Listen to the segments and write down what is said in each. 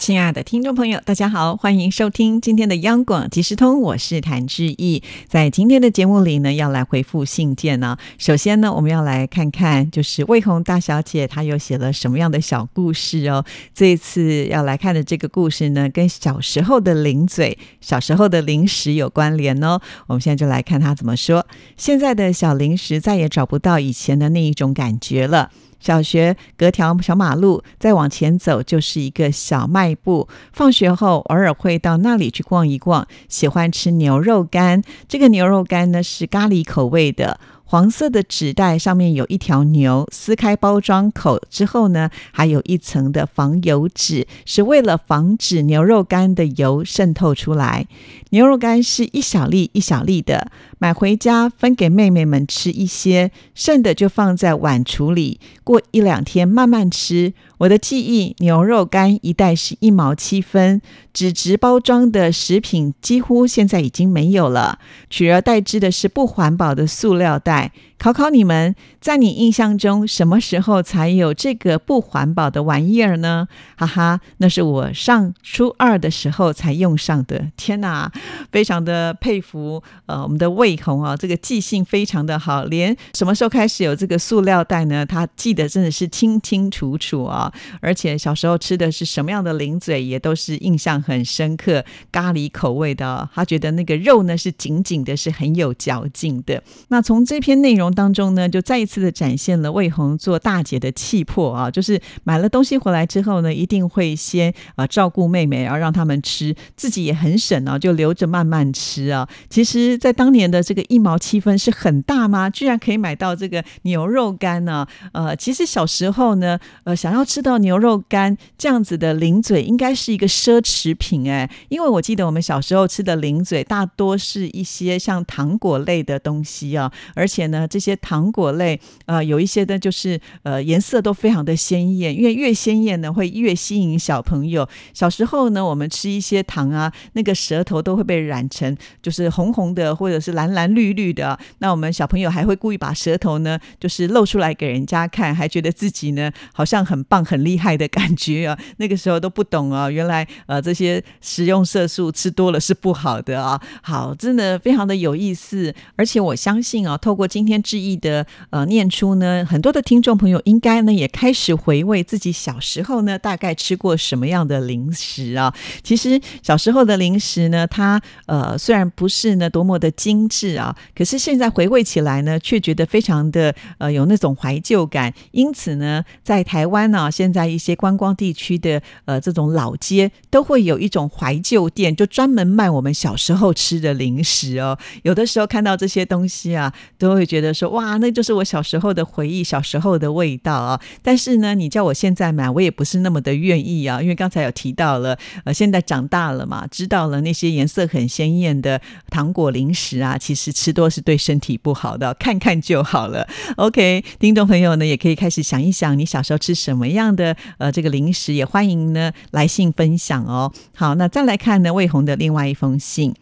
亲爱的听众朋友，大家好，欢迎收听今天的央广即时通，我是谭志毅。在今天的节目里呢，要来回复信件呢。首先呢，我们要来看看，就是魏红大小姐她又写了什么样的小故事哦。这一次要来看的这个故事呢，跟小时候的零嘴、小时候的零食有关联哦。我们现在就来看她怎么说。现在的小零食再也找不到以前的那一种感觉了。小学隔条小马路，再往前走就是一个小卖部。放学后偶尔会到那里去逛一逛，喜欢吃牛肉干。这个牛肉干呢是咖喱口味的。黄色的纸袋上面有一条牛，撕开包装口之后呢，还有一层的防油纸，是为了防止牛肉干的油渗透出来。牛肉干是一小粒一小粒的，买回家分给妹妹们吃一些，剩的就放在碗橱里，过一两天慢慢吃。我的记忆，牛肉干一袋是一毛七分，纸质包装的食品几乎现在已经没有了，取而代之的是不环保的塑料袋。考考你们，在你印象中，什么时候才有这个不环保的玩意儿呢？哈哈，那是我上初二的时候才用上的。天哪，非常的佩服呃，我们的魏红啊，这个记性非常的好，连什么时候开始有这个塑料袋呢？他记得真的是清清楚楚啊！而且小时候吃的是什么样的零嘴，也都是印象很深刻，咖喱口味的。他觉得那个肉呢是紧紧的，是很有嚼劲的。那从这篇内容。当中呢，就再一次的展现了魏红做大姐的气魄啊！就是买了东西回来之后呢，一定会先啊照顾妹妹，然后让他们吃，自己也很省啊，就留着慢慢吃啊。其实，在当年的这个一毛七分是很大吗？居然可以买到这个牛肉干呢？呃，其实小时候呢，呃，想要吃吃到牛肉干这样子的零嘴，应该是一个奢侈品哎，因为我记得我们小时候吃的零嘴大多是一些像糖果类的东西啊，而且呢，这些糖果类，呃，有一些的，就是呃，颜色都非常的鲜艳，因为越鲜艳呢，会越吸引小朋友。小时候呢，我们吃一些糖啊，那个舌头都会被染成就是红红的，或者是蓝蓝绿绿的。那我们小朋友还会故意把舌头呢，就是露出来给人家看，还觉得自己呢好像很棒、很厉害的感觉啊。那个时候都不懂啊，原来呃这些食用色素吃多了是不好的啊。好，真的非常的有意思，而且我相信啊，透过今天。致意的呃念出呢，很多的听众朋友应该呢也开始回味自己小时候呢大概吃过什么样的零食啊。其实小时候的零食呢，它呃虽然不是呢多么的精致啊，可是现在回味起来呢，却觉得非常的呃有那种怀旧感。因此呢，在台湾呢，现在一些观光地区的呃这种老街都会有一种怀旧店，就专门卖我们小时候吃的零食哦。有的时候看到这些东西啊，都会觉得。说哇，那就是我小时候的回忆，小时候的味道啊！但是呢，你叫我现在买，我也不是那么的愿意啊，因为刚才有提到了，呃，现在长大了嘛，知道了那些颜色很鲜艳的糖果零食啊，其实吃多是对身体不好的，看看就好了。OK，听众朋友呢，也可以开始想一想，你小时候吃什么样样的呃这个零食，也欢迎呢来信分享哦。好，那再来看呢魏红的另外一封信，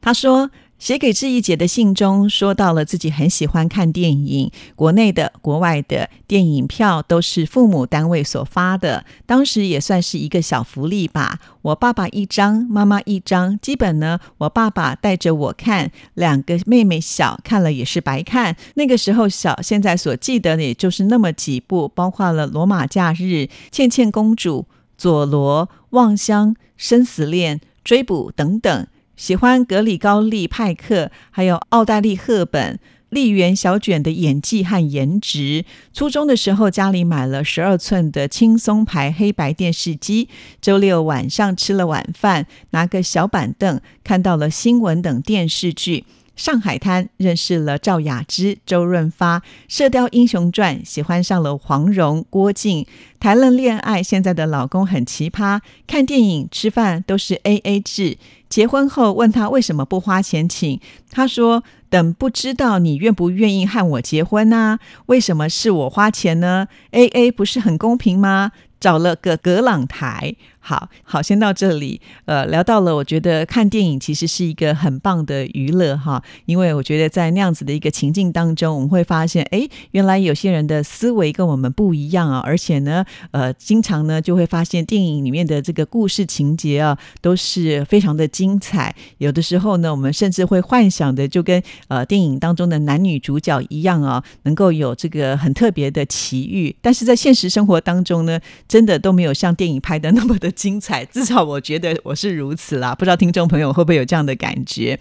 他说。写给志毅姐的信中说到了自己很喜欢看电影，国内的、国外的电影票都是父母单位所发的，当时也算是一个小福利吧。我爸爸一张，妈妈一张，基本呢，我爸爸带着我看，两个妹妹小，看了也是白看。那个时候小，现在所记得的也就是那么几部，包括了《罗马假日》、《倩倩公主》、《佐罗》、《望乡》、《生死恋》、《追捕》等等。喜欢格里高利·派克，还有奥黛丽·赫本、丽媛小卷的演技和颜值。初中的时候，家里买了十二寸的轻松牌黑白电视机。周六晚上吃了晚饭，拿个小板凳，看到了新闻等电视剧。上海滩认识了赵雅芝、周润发，《射雕英雄传》喜欢上了黄蓉、郭靖，谈了恋爱，现在的老公很奇葩，看电影、吃饭都是 A A 制。结婚后问他为什么不花钱请，他说等不知道你愿不愿意和我结婚呢？为什么是我花钱呢？A A 不是很公平吗？找了个格朗台。好好，先到这里。呃，聊到了，我觉得看电影其实是一个很棒的娱乐哈，因为我觉得在那样子的一个情境当中，我们会发现，哎，原来有些人的思维跟我们不一样啊，而且呢，呃，经常呢就会发现电影里面的这个故事情节啊，都是非常的精彩。有的时候呢，我们甚至会幻想的就跟呃电影当中的男女主角一样啊，能够有这个很特别的奇遇。但是在现实生活当中呢，真的都没有像电影拍的那么的。精彩，至少我觉得我是如此啦。不知道听众朋友会不会有这样的感觉？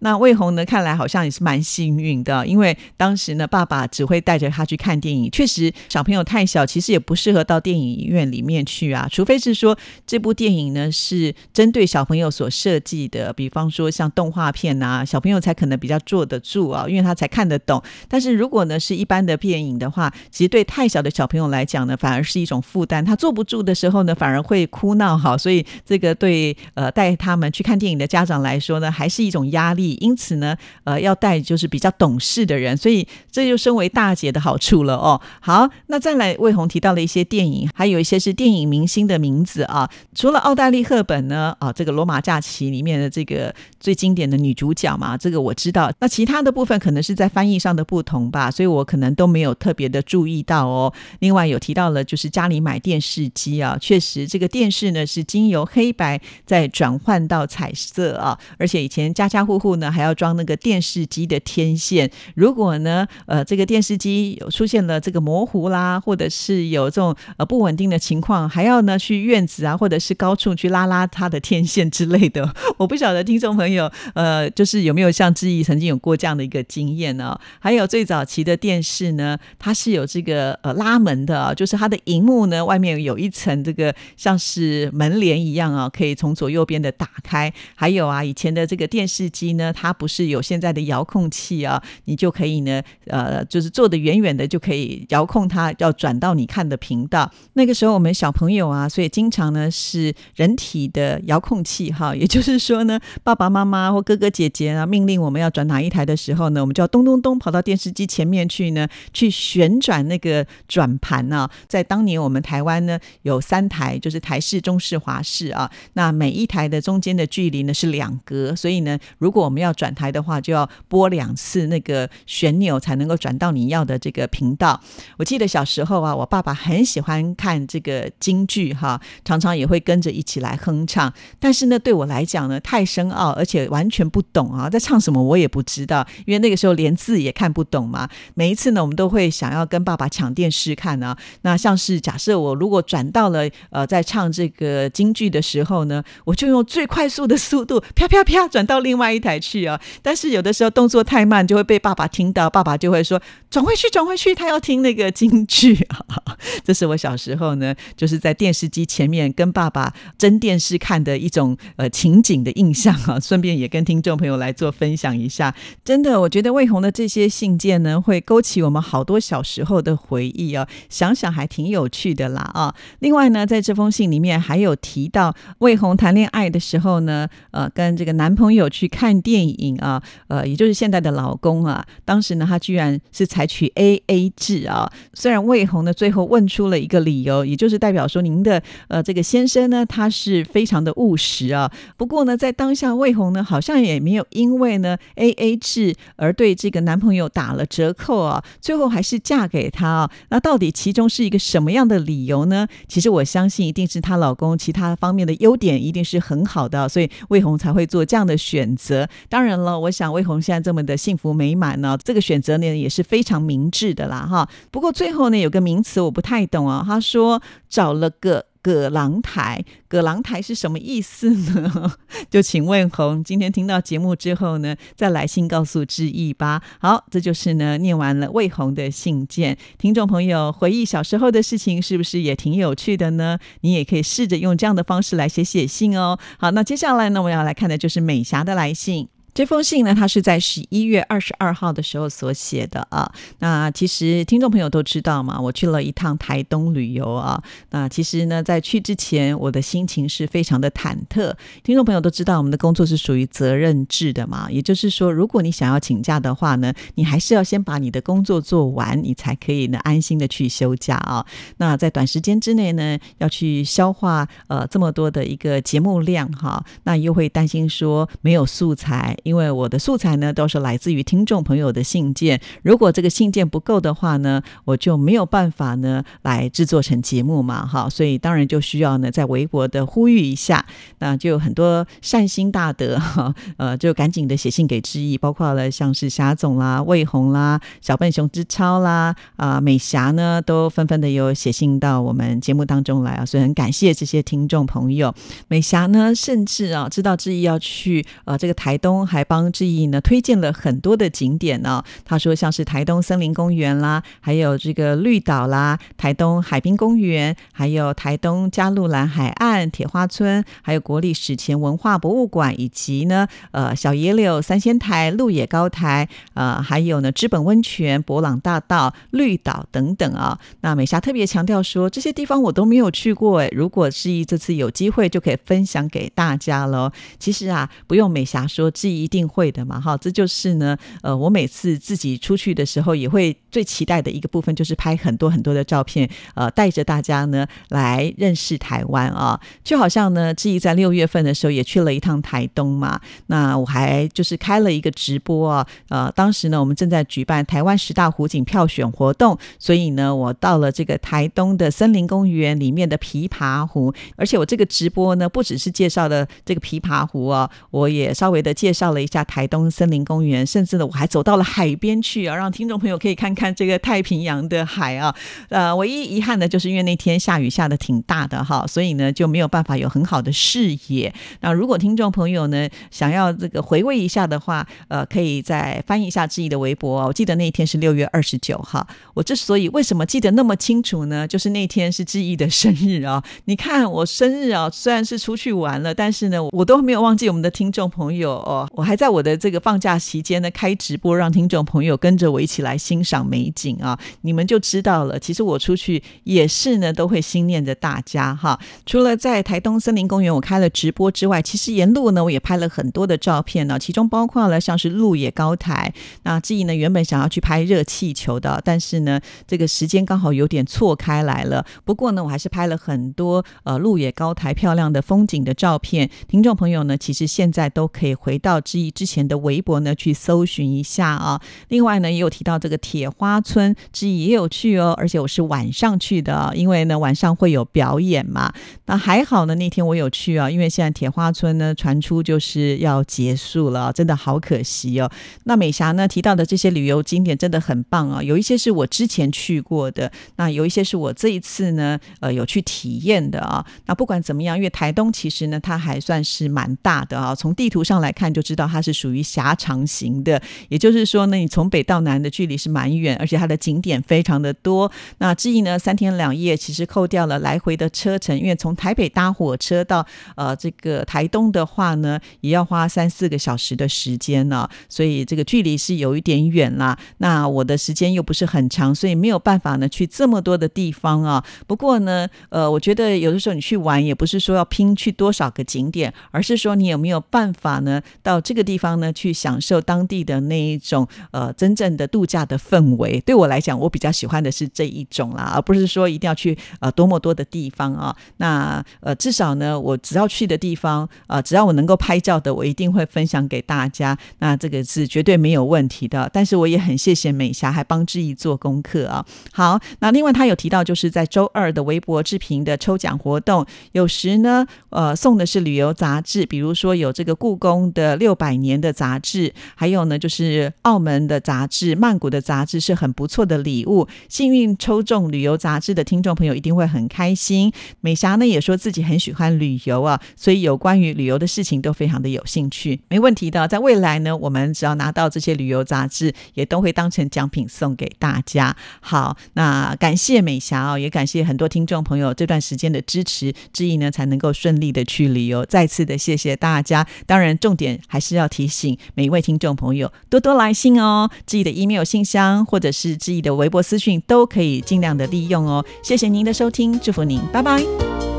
那魏红呢？看来好像也是蛮幸运的，因为当时呢，爸爸只会带着他去看电影。确实，小朋友太小，其实也不适合到电影院里面去啊。除非是说这部电影呢是针对小朋友所设计的，比方说像动画片啊，小朋友才可能比较坐得住啊，因为他才看得懂。但是如果呢是一般的电影的话，其实对太小的小朋友来讲呢，反而是一种负担。他坐不住的时候呢，反而会哭。闹哈，所以这个对呃带他们去看电影的家长来说呢，还是一种压力。因此呢，呃，要带就是比较懂事的人，所以这就身为大姐的好处了哦。好，那再来，魏红提到了一些电影，还有一些是电影明星的名字啊。除了奥黛丽·赫本呢，啊，这个《罗马假期》里面的这个最经典的女主角嘛，这个我知道。那其他的部分可能是在翻译上的不同吧，所以我可能都没有特别的注意到哦。另外有提到了，就是家里买电电视机啊，确实这个电视。呢，是经由黑白再转换到彩色啊，而且以前家家户户呢还要装那个电视机的天线。如果呢，呃，这个电视机有出现了这个模糊啦，或者是有这种呃不稳定的情况，还要呢去院子啊，或者是高处去拉拉它的天线之类的。我不晓得听众朋友呃，就是有没有像志毅曾经有过这样的一个经验呢？还有最早期的电视呢，它是有这个呃拉门的，就是它的荧幕呢外面面有一层这个像是。门帘一样啊，可以从左右边的打开。还有啊，以前的这个电视机呢，它不是有现在的遥控器啊，你就可以呢，呃，就是坐的远远的就可以遥控它，要转到你看的频道。那个时候我们小朋友啊，所以经常呢是人体的遥控器哈，也就是说呢，爸爸妈妈或哥哥姐姐啊命令我们要转哪一台的时候呢，我们就要咚咚咚跑到电视机前面去呢，去旋转那个转盘呢。在当年我们台湾湾呢有三台，就是台式。中式、华式啊，那每一台的中间的距离呢是两格，所以呢，如果我们要转台的话，就要拨两次那个旋钮才能够转到你要的这个频道。我记得小时候啊，我爸爸很喜欢看这个京剧哈，常常也会跟着一起来哼唱。但是呢，对我来讲呢，太深奥，而且完全不懂啊，在唱什么我也不知道，因为那个时候连字也看不懂嘛。每一次呢，我们都会想要跟爸爸抢电视看啊。那像是假设我如果转到了呃，在唱这。个京剧的时候呢，我就用最快速的速度啪啪啪转到另外一台去啊。但是有的时候动作太慢，就会被爸爸听到，爸爸就会说转回去，转回去，他要听那个京剧啊。这是我小时候呢，就是在电视机前面跟爸爸争电视看的一种呃情景的印象啊。顺便也跟听众朋友来做分享一下。真的，我觉得魏红的这些信件呢，会勾起我们好多小时候的回忆啊。想想还挺有趣的啦啊。另外呢，在这封信里面。还有提到魏红谈恋爱的时候呢，呃，跟这个男朋友去看电影啊，呃，也就是现在的老公啊，当时呢，他居然是采取 A A 制啊。虽然魏红呢最后问出了一个理由，也就是代表说您的呃这个先生呢，他是非常的务实啊。不过呢，在当下魏红呢好像也没有因为呢 A A 制而对这个男朋友打了折扣啊，最后还是嫁给他啊。那到底其中是一个什么样的理由呢？其实我相信一定是她老。公其他方面的优点一定是很好的，所以魏红才会做这样的选择。当然了，我想魏红现在这么的幸福美满呢，这个选择呢也是非常明智的啦，哈。不过最后呢有个名词我不太懂啊，他说找了个。葛郎台，葛郎台是什么意思呢？就请问红，今天听到节目之后呢，再来信告诉志毅吧。好，这就是呢，念完了魏红的信件，听众朋友回忆小时候的事情，是不是也挺有趣的呢？你也可以试着用这样的方式来写写信哦。好，那接下来呢，我要来看的就是美霞的来信。这封信呢，它是在十一月二十二号的时候所写的啊。那其实听众朋友都知道嘛，我去了一趟台东旅游啊。那其实呢，在去之前，我的心情是非常的忐忑。听众朋友都知道，我们的工作是属于责任制的嘛，也就是说，如果你想要请假的话呢，你还是要先把你的工作做完，你才可以呢安心的去休假啊。那在短时间之内呢，要去消化呃这么多的一个节目量哈，那又会担心说没有素材。因为我的素材呢都是来自于听众朋友的信件，如果这个信件不够的话呢，我就没有办法呢来制作成节目嘛，哈，所以当然就需要呢在微博的呼吁一下，那就有很多善心大德哈，呃，就赶紧的写信给志毅，包括了像是霞总啦、魏红啦、小笨熊之超啦、啊美霞呢，都纷纷的有写信到我们节目当中来啊，所以很感谢这些听众朋友。美霞呢，甚至啊知道志毅要去呃这个台东。还帮志毅呢推荐了很多的景点呢。他说像是台东森林公园啦，还有这个绿岛啦，台东海滨公园，还有台东加路兰海岸铁花村，还有国立史前文化博物馆，以及呢呃小野柳三仙台、鹿野高台，呃还有呢知本温泉、博朗大道、绿岛等等啊。那美霞特别强调说这些地方我都没有去过哎，如果志毅这次有机会就可以分享给大家喽。其实啊不用美霞说志毅。一定会的嘛，哈，这就是呢，呃，我每次自己出去的时候，也会最期待的一个部分，就是拍很多很多的照片，呃，带着大家呢来认识台湾啊，就好像呢，志毅在六月份的时候也去了一趟台东嘛，那我还就是开了一个直播啊，呃，当时呢，我们正在举办台湾十大湖景票选活动，所以呢，我到了这个台东的森林公园里面的琵琶湖，而且我这个直播呢，不只是介绍的这个琵琶湖啊，我也稍微的介绍。了一下台东森林公园，甚至呢，我还走到了海边去啊，让听众朋友可以看看这个太平洋的海啊。呃，唯一遗憾的就是因为那天下雨下的挺大的哈，所以呢就没有办法有很好的视野。那如果听众朋友呢想要这个回味一下的话，呃，可以再翻译一下志毅的微博。我记得那一天是六月二十九号。我之所以为什么记得那么清楚呢？就是那天是志毅的生日啊。你看我生日啊，虽然是出去玩了，但是呢，我都没有忘记我们的听众朋友哦。我还在我的这个放假期间呢，开直播让听众朋友跟着我一起来欣赏美景啊，你们就知道了。其实我出去也是呢，都会心念着大家哈。除了在台东森林公园我开了直播之外，其实沿路呢我也拍了很多的照片呢，其中包括了像是鹿野高台。那志毅呢原本想要去拍热气球的，但是呢这个时间刚好有点错开来了。不过呢我还是拍了很多呃鹿野高台漂亮的风景的照片。听众朋友呢其实现在都可以回到。之一之前的微博呢，去搜寻一下啊。另外呢，也有提到这个铁花村之一也有去哦，而且我是晚上去的，因为呢晚上会有表演嘛。那还好呢，那天我有去啊，因为现在铁花村呢传出就是要结束了，真的好可惜哦。那美霞呢提到的这些旅游景点真的很棒啊，有一些是我之前去过的，那有一些是我这一次呢呃有去体验的啊。那不管怎么样，因为台东其实呢它还算是蛮大的啊，从地图上来看就知知道。它是属于狭长型的，也就是说呢，你从北到南的距离是蛮远，而且它的景点非常的多。那至于呢，三天两夜其实扣掉了来回的车程，因为从台北搭火车到呃这个台东的话呢，也要花三四个小时的时间呢，所以这个距离是有一点远啦。那我的时间又不是很长，所以没有办法呢去这么多的地方啊。不过呢，呃，我觉得有的时候你去玩也不是说要拼去多少个景点，而是说你有没有办法呢到这。个地方呢，去享受当地的那一种呃真正的度假的氛围。对我来讲，我比较喜欢的是这一种啦，而不是说一定要去呃多么多的地方啊。那呃至少呢，我只要去的地方啊，只要我能够拍照的，我一定会分享给大家。那这个是绝对没有问题的。但是我也很谢谢美霞，还帮志毅做功课啊。好，那另外他有提到，就是在周二的微博置评的抽奖活动，有时呢呃送的是旅游杂志，比如说有这个故宫的六百。年的杂志，还有呢，就是澳门的杂志、曼谷的杂志是很不错的礼物。幸运抽中旅游杂志的听众朋友一定会很开心。美霞呢也说自己很喜欢旅游啊，所以有关于旅游的事情都非常的有兴趣。没问题的，在未来呢，我们只要拿到这些旅游杂志，也都会当成奖品送给大家。好，那感谢美霞哦，也感谢很多听众朋友这段时间的支持，之意呢才能够顺利的去旅游。再次的谢谢大家。当然，重点还。是要提醒每一位听众朋友多多来信哦，自己的 email 信箱或者是自己的微博私讯都可以尽量的利用哦。谢谢您的收听，祝福您，拜拜。